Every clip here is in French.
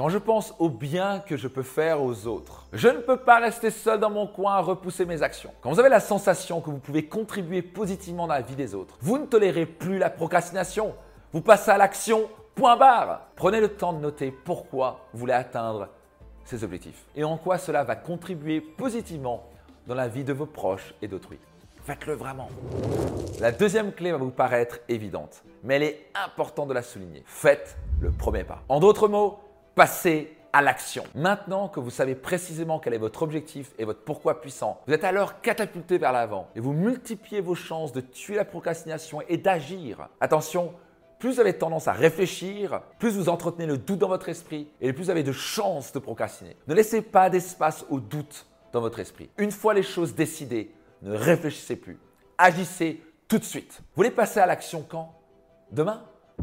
Quand je pense au bien que je peux faire aux autres, je ne peux pas rester seul dans mon coin à repousser mes actions. Quand vous avez la sensation que vous pouvez contribuer positivement dans la vie des autres, vous ne tolérez plus la procrastination. Vous passez à l'action, point barre. Prenez le temps de noter pourquoi vous voulez atteindre ces objectifs et en quoi cela va contribuer positivement dans la vie de vos proches et d'autrui. Faites-le vraiment. La deuxième clé va vous paraître évidente, mais elle est importante de la souligner. Faites le premier pas. En d'autres mots, passez à l'action. Maintenant que vous savez précisément quel est votre objectif et votre pourquoi puissant, vous êtes alors catapulté vers l'avant et vous multipliez vos chances de tuer la procrastination et d'agir. Attention, plus vous avez tendance à réfléchir, plus vous entretenez le doute dans votre esprit et plus vous avez de chances de procrastiner. Ne laissez pas d'espace au doute dans votre esprit. Une fois les choses décidées, ne réfléchissez plus. Agissez tout de suite. Vous voulez passer à l'action quand? Demain?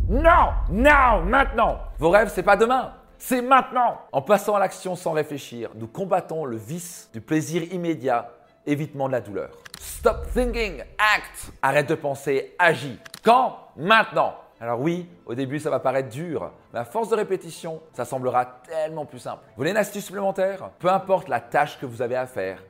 Non Non Maintenant Vos rêves, c'est pas demain. C'est maintenant En passant à l'action sans réfléchir, nous combattons le vice du plaisir immédiat, évitement de la douleur. Stop thinking, act Arrête de penser, agis. Quand? Maintenant alors oui, au début ça va paraître dur, mais à force de répétition, ça semblera tellement plus simple. Vous voulez une astuce supplémentaire? Peu importe la tâche que vous avez à faire,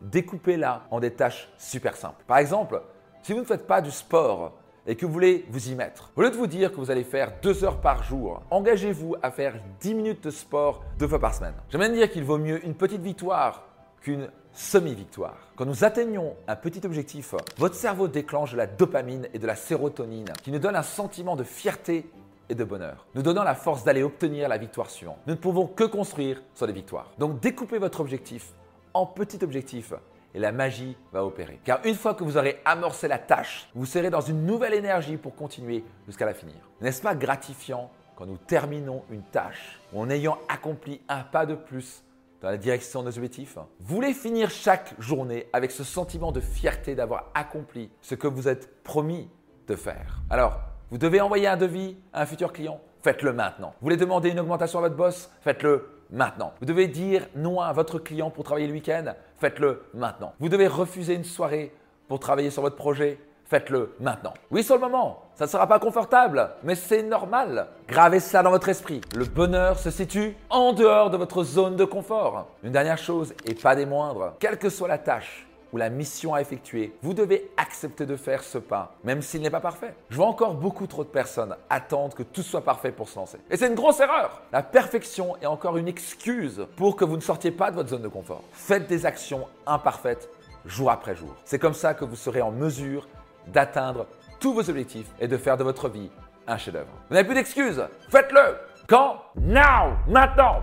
découpez-la en des tâches super simples. Par exemple, si vous ne faites pas du sport et que vous voulez vous y mettre, au lieu de vous dire que vous allez faire deux heures par jour, engagez-vous à faire 10 minutes de sport deux fois par semaine. J'aime bien dire qu'il vaut mieux une petite victoire qu'une semi-victoire. Quand nous atteignons un petit objectif, votre cerveau déclenche de la dopamine et de la sérotonine qui nous donnent un sentiment de fierté et de bonheur, nous donnant la force d'aller obtenir la victoire suivante. Nous ne pouvons que construire sur les victoires. Donc découpez votre objectif en petits objectifs et la magie va opérer. Car une fois que vous aurez amorcé la tâche, vous serez dans une nouvelle énergie pour continuer jusqu'à la finir. N'est-ce pas gratifiant quand nous terminons une tâche en ayant accompli un pas de plus dans la direction de nos objectifs? Vous voulez finir chaque journée avec ce sentiment de fierté d'avoir accompli ce que vous êtes promis de faire. Alors, vous devez envoyer un devis à un futur client? Faites-le maintenant. Vous voulez demander une augmentation à votre boss? Faites-le maintenant. Vous devez dire non à votre client pour travailler le week-end Faites-le maintenant. Vous devez refuser une soirée pour travailler sur votre projet Faites-le maintenant. Oui, sur le moment, ça ne sera pas confortable, mais c'est normal. Gravez ça dans votre esprit. Le bonheur se situe en dehors de votre zone de confort. Une dernière chose, et pas des moindres, quelle que soit la tâche, ou la mission à effectuer, vous devez accepter de faire ce pas, même s'il n'est pas parfait. Je vois encore beaucoup trop de personnes attendre que tout soit parfait pour se lancer. Et c'est une grosse erreur. La perfection est encore une excuse pour que vous ne sortiez pas de votre zone de confort. Faites des actions imparfaites jour après jour. C'est comme ça que vous serez en mesure d'atteindre tous vos objectifs et de faire de votre vie un chef-d'œuvre. Vous n'avez plus d'excuses. Faites-le. Quand? Now Maintenant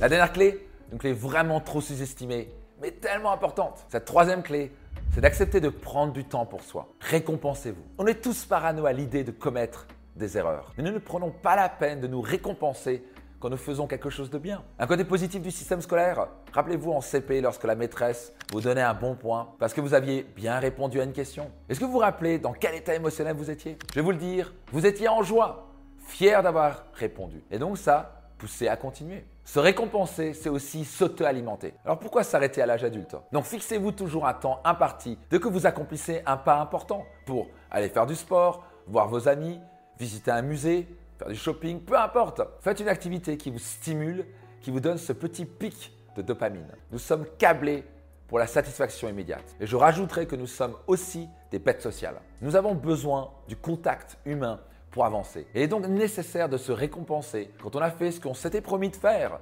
La dernière clé, une clé vraiment trop sous-estimée, mais tellement importante. Cette troisième clé, c'est d'accepter de prendre du temps pour soi. Récompensez-vous. On est tous parano à l'idée de commettre des erreurs, mais nous ne prenons pas la peine de nous récompenser quand nous faisons quelque chose de bien. Un côté positif du système scolaire, rappelez-vous en CP lorsque la maîtresse vous donnait un bon point parce que vous aviez bien répondu à une question. Est-ce que vous vous rappelez dans quel état émotionnel vous étiez? Je vais vous le dire, vous étiez en joie, fier d'avoir répondu. Et donc ça, poussez à continuer. Se récompenser, c'est aussi s'auto-alimenter. Alors pourquoi s'arrêter à l'âge adulte Donc fixez-vous toujours un temps imparti dès que vous accomplissez un pas important pour aller faire du sport, voir vos amis, visiter un musée, faire du shopping, peu importe. Faites une activité qui vous stimule, qui vous donne ce petit pic de dopamine. Nous sommes câblés pour la satisfaction immédiate. Et je rajouterai que nous sommes aussi des bêtes sociales. Nous avons besoin du contact humain avancer. Il est donc nécessaire de se récompenser quand on a fait ce qu'on s'était promis de faire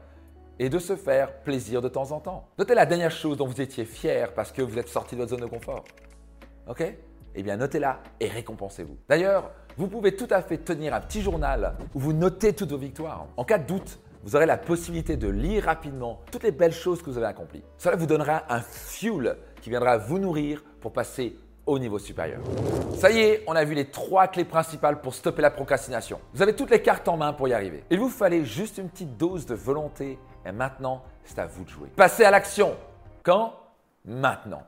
et de se faire plaisir de temps en temps. Notez la dernière chose dont vous étiez fier parce que vous êtes sorti de votre zone de confort. OK? Eh bien, notez-la et récompensez-vous. D'ailleurs, vous pouvez tout à fait tenir un petit journal où vous notez toutes vos victoires. En cas de doute, vous aurez la possibilité de lire rapidement toutes les belles choses que vous avez accomplies. Cela vous donnera un fuel qui viendra vous nourrir pour passer au niveau supérieur. Ça y est, on a vu les trois clés principales pour stopper la procrastination. Vous avez toutes les cartes en main pour y arriver. Il vous fallait juste une petite dose de volonté et maintenant, c'est à vous de jouer. Passez à l'action. Quand? Maintenant.